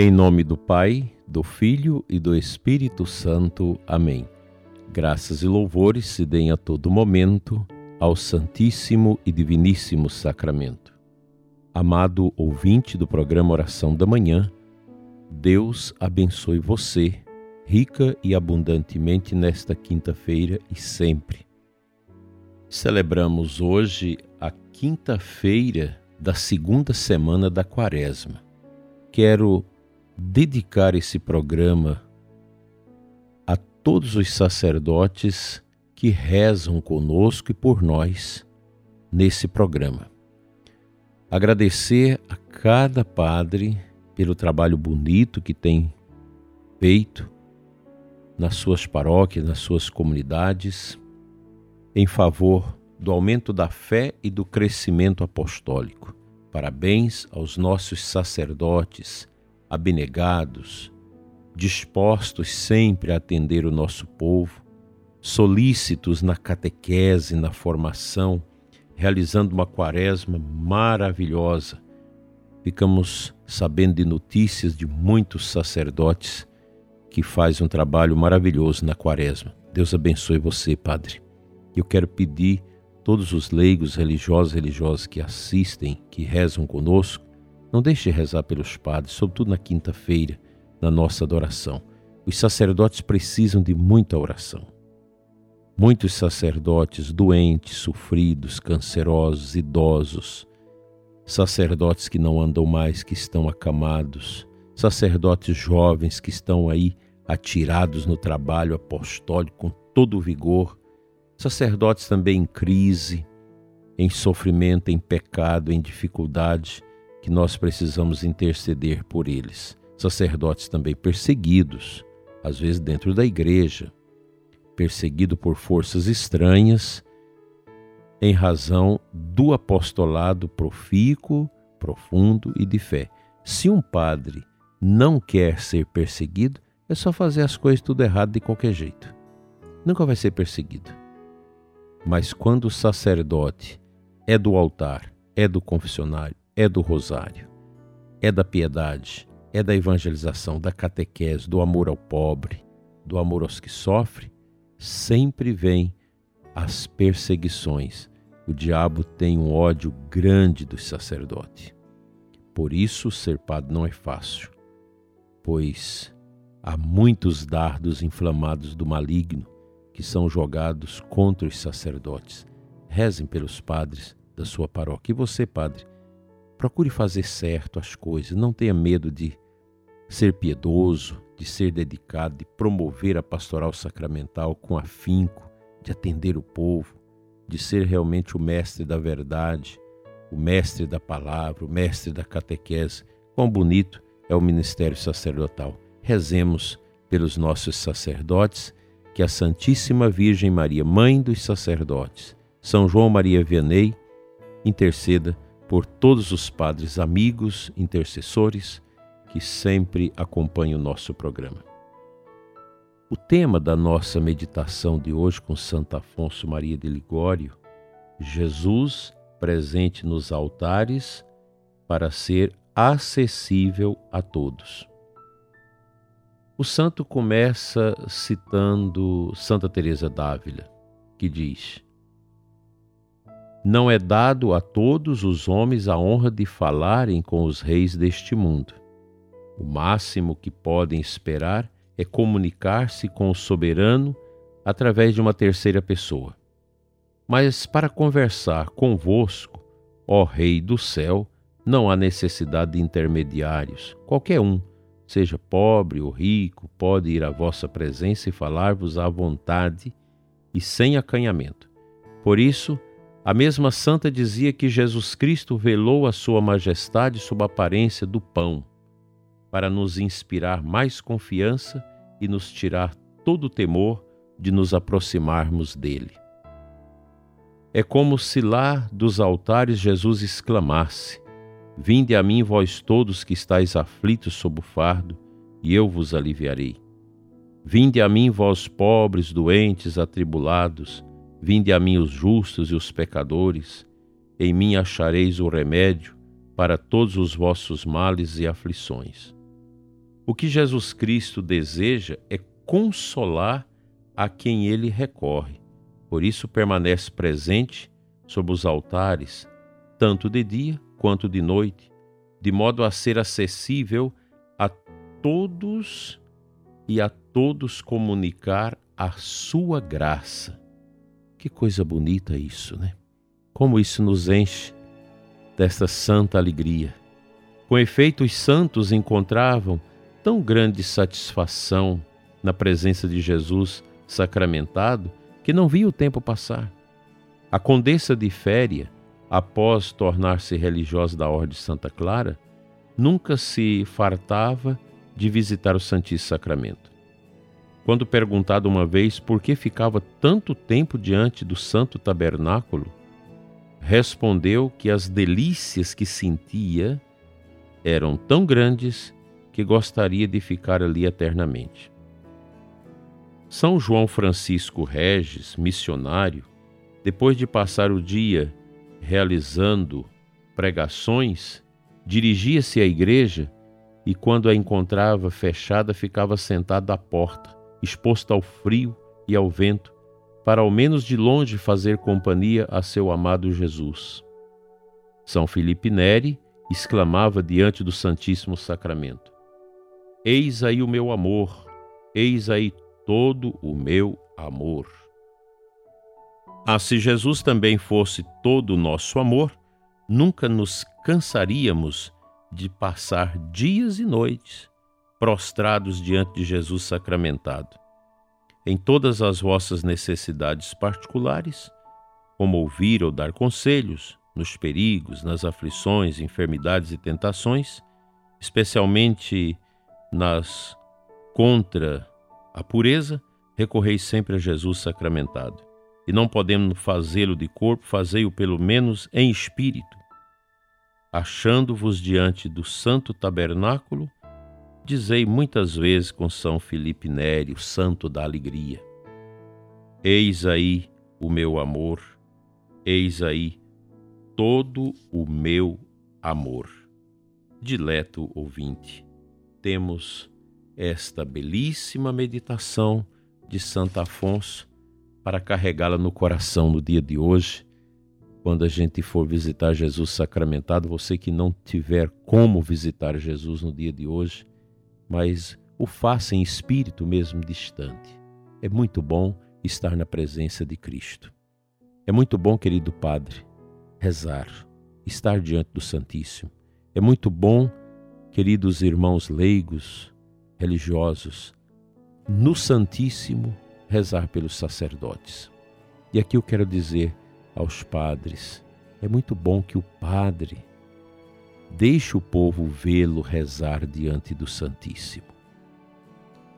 Em nome do Pai, do Filho e do Espírito Santo. Amém. Graças e louvores se deem a todo momento ao Santíssimo e Diviníssimo Sacramento. Amado ouvinte do programa Oração da Manhã, Deus abençoe você, rica e abundantemente nesta quinta-feira e sempre. Celebramos hoje a quinta-feira da segunda semana da Quaresma. Quero dedicar esse programa a todos os sacerdotes que rezam conosco e por nós nesse programa. Agradecer a cada padre pelo trabalho bonito que tem feito nas suas paróquias, nas suas comunidades, em favor do aumento da fé e do crescimento apostólico. Parabéns aos nossos sacerdotes abnegados, dispostos sempre a atender o nosso povo, solícitos na catequese, na formação, realizando uma quaresma maravilhosa. Ficamos sabendo de notícias de muitos sacerdotes que fazem um trabalho maravilhoso na quaresma. Deus abençoe você, Padre. Eu quero pedir todos os leigos religiosos e religiosas que assistem, que rezam conosco, não deixe de rezar pelos padres, sobretudo na quinta-feira, na nossa adoração. Os sacerdotes precisam de muita oração. Muitos sacerdotes doentes, sofridos, cancerosos, idosos, sacerdotes que não andam mais, que estão acamados, sacerdotes jovens que estão aí atirados no trabalho apostólico com todo o vigor, sacerdotes também em crise, em sofrimento, em pecado, em dificuldade, que nós precisamos interceder por eles. Sacerdotes também perseguidos, às vezes dentro da igreja, perseguido por forças estranhas, em razão do apostolado profícuo, profundo e de fé. Se um padre não quer ser perseguido, é só fazer as coisas tudo errado de qualquer jeito. Nunca vai ser perseguido. Mas quando o sacerdote é do altar, é do confessionário, é do rosário, é da piedade, é da evangelização, da catequese, do amor ao pobre, do amor aos que sofrem, sempre vem as perseguições. O diabo tem um ódio grande dos sacerdotes. Por isso, ser padre não é fácil, pois há muitos dardos inflamados do maligno que são jogados contra os sacerdotes. Rezem pelos padres da sua paróquia. E você, padre, Procure fazer certo as coisas, não tenha medo de ser piedoso, de ser dedicado, de promover a pastoral sacramental com afinco, de atender o povo, de ser realmente o mestre da verdade, o mestre da palavra, o mestre da catequese. Quão bonito é o ministério sacerdotal. Rezemos pelos nossos sacerdotes, que a Santíssima Virgem Maria, mãe dos sacerdotes, São João Maria Vianney, interceda por todos os padres amigos, intercessores que sempre acompanham o nosso programa. O tema da nossa meditação de hoje com Santo Afonso Maria de Ligório, Jesus presente nos altares para ser acessível a todos. O santo começa citando Santa Teresa d'Ávila, que diz: não é dado a todos os homens a honra de falarem com os reis deste mundo. O máximo que podem esperar é comunicar-se com o soberano através de uma terceira pessoa. Mas para conversar convosco, ó Rei do céu, não há necessidade de intermediários. Qualquer um, seja pobre ou rico, pode ir à vossa presença e falar-vos à vontade e sem acanhamento. Por isso, a mesma santa dizia que Jesus Cristo velou a sua majestade sob a aparência do pão, para nos inspirar mais confiança e nos tirar todo o temor de nos aproximarmos dele. É como se lá dos altares Jesus exclamasse: Vinde a mim, vós todos que estáis aflitos sob o fardo, e eu vos aliviarei. Vinde a mim, vós pobres, doentes, atribulados, Vinde a mim os justos e os pecadores, em mim achareis o remédio para todos os vossos males e aflições. O que Jesus Cristo deseja é consolar a quem ele recorre. Por isso permanece presente sob os altares, tanto de dia quanto de noite, de modo a ser acessível a todos e a todos comunicar a sua graça. Que coisa bonita isso, né? Como isso nos enche desta santa alegria. Com efeito, os santos encontravam tão grande satisfação na presença de Jesus sacramentado que não via o tempo passar. A condessa de Féria, após tornar-se religiosa da Ordem de Santa Clara, nunca se fartava de visitar o Santíssimo Sacramento. Quando perguntado uma vez por que ficava tanto tempo diante do Santo Tabernáculo, respondeu que as delícias que sentia eram tão grandes que gostaria de ficar ali eternamente. São João Francisco Regis, missionário, depois de passar o dia realizando pregações, dirigia-se à igreja e, quando a encontrava fechada, ficava sentado à porta, exposto ao frio e ao vento, para ao menos de longe fazer companhia a seu amado Jesus. São Felipe Neri exclamava diante do Santíssimo Sacramento: Eis aí o meu amor, eis aí todo o meu amor. Ah, se Jesus também fosse todo o nosso amor, nunca nos cansaríamos de passar dias e noites prostrados diante de Jesus sacramentado. Em todas as vossas necessidades particulares, como ouvir ou dar conselhos, nos perigos, nas aflições, enfermidades e tentações, especialmente nas contra a pureza, recorrei sempre a Jesus sacramentado. E não podemos fazê-lo de corpo, fazei-o pelo menos em espírito. Achando-vos diante do santo tabernáculo, dizei muitas vezes com São Felipe Nério, santo da alegria: Eis aí o meu amor, eis aí todo o meu amor. Dileto ouvinte, temos esta belíssima meditação de Santo Afonso para carregá-la no coração no dia de hoje. Quando a gente for visitar Jesus sacramentado, você que não tiver como visitar Jesus no dia de hoje, mas o faça em espírito mesmo distante. É muito bom estar na presença de Cristo. É muito bom, querido Padre, rezar, estar diante do Santíssimo. É muito bom, queridos irmãos leigos, religiosos, no Santíssimo rezar pelos sacerdotes. E aqui eu quero dizer aos padres: é muito bom que o padre deixe o povo vê-lo rezar diante do Santíssimo.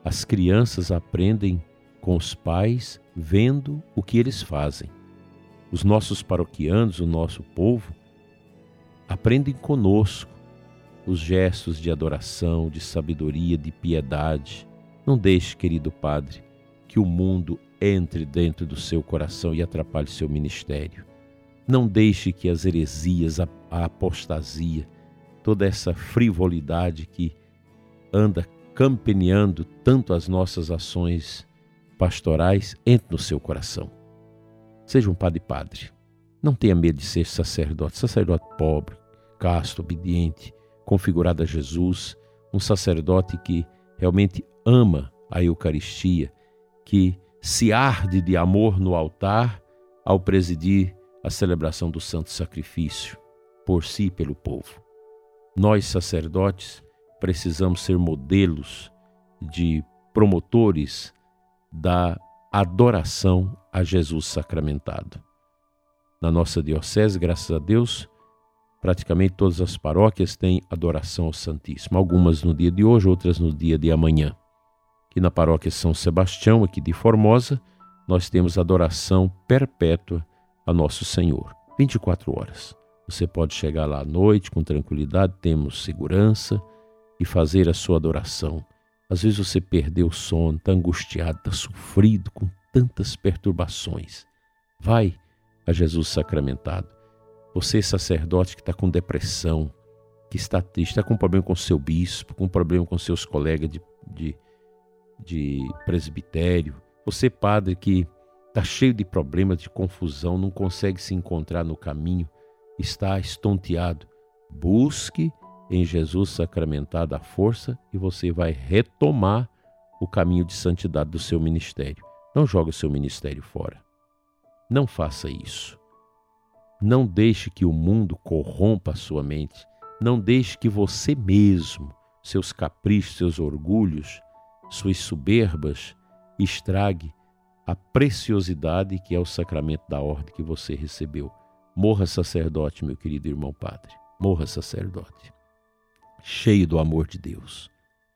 As crianças aprendem com os pais vendo o que eles fazem. Os nossos paroquianos, o nosso povo, aprendem conosco os gestos de adoração, de sabedoria, de piedade. Não deixe, querido Padre, que o mundo entre dentro do seu coração e atrapalhe seu ministério. Não deixe que as heresias, a, apostasia, toda essa frivolidade que anda campeneando tanto as nossas ações pastorais entre no seu coração. Seja um padre padre. Não tenha medo de ser sacerdote, sacerdote pobre, casto, obediente, configurado a Jesus, um sacerdote que realmente ama a Eucaristia, que se arde de amor no altar ao presidir a celebração do santo sacrifício por si e pelo povo. Nós, sacerdotes, precisamos ser modelos de promotores da adoração a Jesus sacramentado. Na nossa diocese, graças a Deus, praticamente todas as paróquias têm adoração ao Santíssimo, algumas no dia de hoje, outras no dia de amanhã. Que na paróquia São Sebastião, aqui de Formosa, nós temos adoração perpétua a Nosso Senhor, 24 horas. Você pode chegar lá à noite com tranquilidade, temos segurança e fazer a sua adoração. Às vezes você perdeu o sono, está angustiado, está sofrido com tantas perturbações. Vai a Jesus sacramentado você, sacerdote que está com depressão, que está triste, está com problema com seu bispo, com problema com seus colegas de, de, de presbitério. Você, padre, que está cheio de problemas, de confusão, não consegue se encontrar no caminho, está estonteado. Busque em Jesus sacramentado a força e você vai retomar o caminho de santidade do seu ministério. Não jogue o seu ministério fora. Não faça isso. Não deixe que o mundo corrompa a sua mente. Não deixe que você mesmo, seus caprichos, seus orgulhos, suas soberbas, estrague a preciosidade que é o sacramento da ordem que você recebeu. Morra sacerdote, meu querido irmão padre. Morra sacerdote. Cheio do amor de Deus,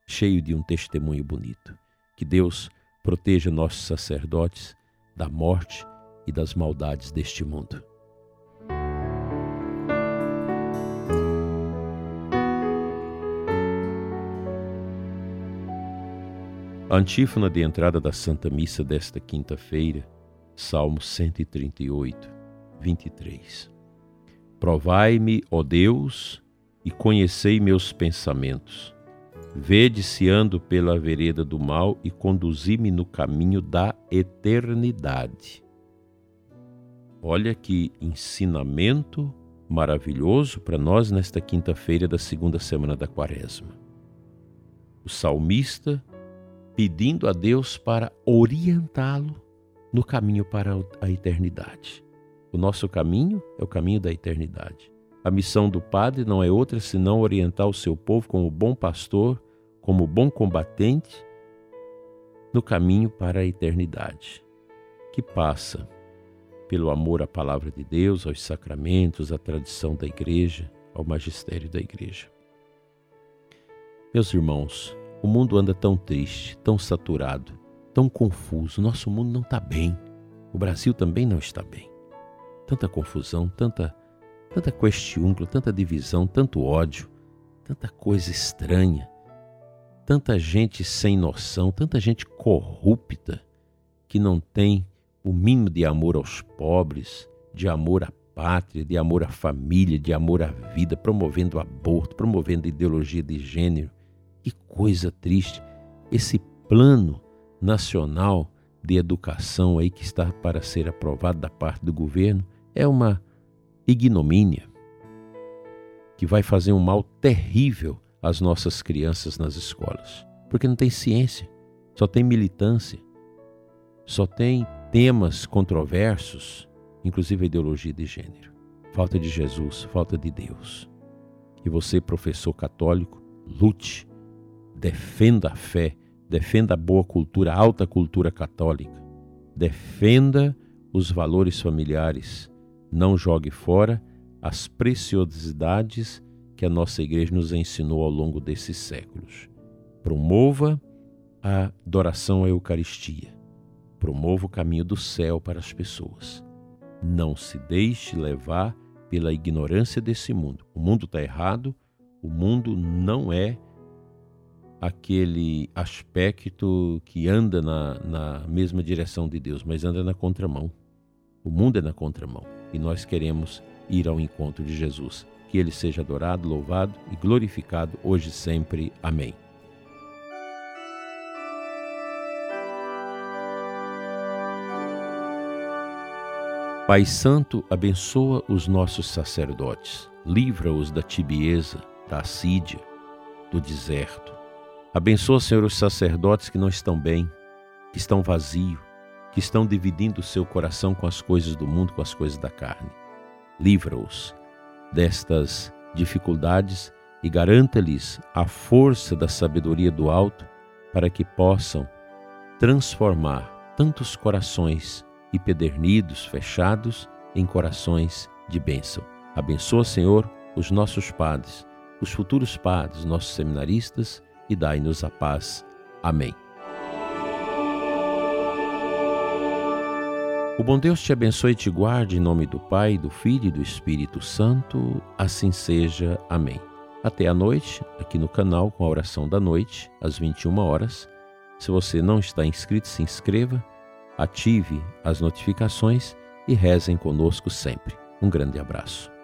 cheio de um testemunho bonito. Que Deus proteja nossos sacerdotes da morte e das maldades deste mundo. Antífona de entrada da Santa Missa desta quinta-feira, Salmo 138, 23. Provai-me, ó Deus, e conhecei meus pensamentos. Vede se ando pela vereda do mal e conduzi-me no caminho da eternidade. Olha que ensinamento maravilhoso para nós nesta quinta-feira da segunda semana da Quaresma. O salmista pedindo a Deus para orientá-lo no caminho para a eternidade. O nosso caminho é o caminho da eternidade. A missão do Padre não é outra senão orientar o seu povo como bom pastor, como bom combatente, no caminho para a eternidade, que passa pelo amor à palavra de Deus, aos sacramentos, à tradição da igreja, ao magistério da igreja. Meus irmãos, o mundo anda tão triste, tão saturado, tão confuso. Nosso mundo não está bem. O Brasil também não está bem. Tanta confusão, tanta, tanta questiúnculo, tanta divisão, tanto ódio, tanta coisa estranha, tanta gente sem noção, tanta gente corrupta que não tem o mínimo de amor aos pobres, de amor à pátria, de amor à família, de amor à vida, promovendo aborto, promovendo ideologia de gênero, que coisa triste. Esse plano nacional de educação aí que está para ser aprovado da parte do governo é uma ignomínia que vai fazer um mal terrível às nossas crianças nas escolas, porque não tem ciência, só tem militância, só tem temas controversos, inclusive a ideologia de gênero. Falta de Jesus, falta de Deus. E você, professor católico, lute defenda a fé, defenda a boa cultura, a alta cultura católica, defenda os valores familiares, não jogue fora as preciosidades que a nossa igreja nos ensinou ao longo desses séculos. Promova a adoração à Eucaristia. Promova o caminho do céu para as pessoas. Não se deixe levar pela ignorância desse mundo. O mundo está errado, o mundo não é aquele aspecto que anda na, na mesma direção de Deus, mas anda na contramão. O mundo é na contramão e nós queremos ir ao encontro de Jesus. Que ele seja adorado, louvado e glorificado hoje e sempre. Amém. Pai Santo, abençoa os nossos sacerdotes, livra-os da tibieza, da assídia, do deserto Abençoa, Senhor, os sacerdotes que não estão bem, que estão vazios, que estão dividindo o seu coração com as coisas do mundo, com as coisas da carne. Livra-os destas dificuldades e garanta-lhes a força da sabedoria do alto para que possam transformar tantos corações empedernidos, fechados, em corações de bênção. Abençoa, Senhor, os nossos padres, os futuros padres, nossos seminaristas e dai-nos a paz. Amém. O bom Deus te abençoe e te guarde em nome do Pai, do Filho e do Espírito Santo. Assim seja. Amém. Até a noite, aqui no canal com a oração da noite, às 21 horas. Se você não está inscrito, se inscreva, ative as notificações e rezem conosco sempre. Um grande abraço.